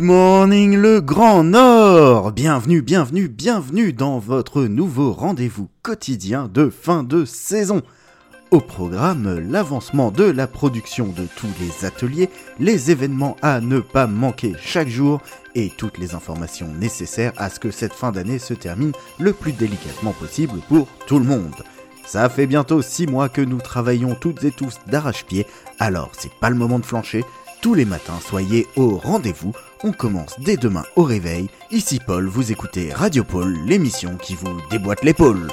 morning le Grand Nord Bienvenue, bienvenue, bienvenue dans votre nouveau rendez-vous quotidien de fin de saison. Au programme, l'avancement de la production de tous les ateliers, les événements à ne pas manquer chaque jour et toutes les informations nécessaires à ce que cette fin d'année se termine le plus délicatement possible pour tout le monde. Ça fait bientôt 6 mois que nous travaillons toutes et tous d'arrache-pied, alors c'est pas le moment de flancher. Tous les matins, soyez au rendez-vous. On commence dès demain au réveil. Ici Paul, vous écoutez Radio Paul, l'émission qui vous déboîte l'épaule.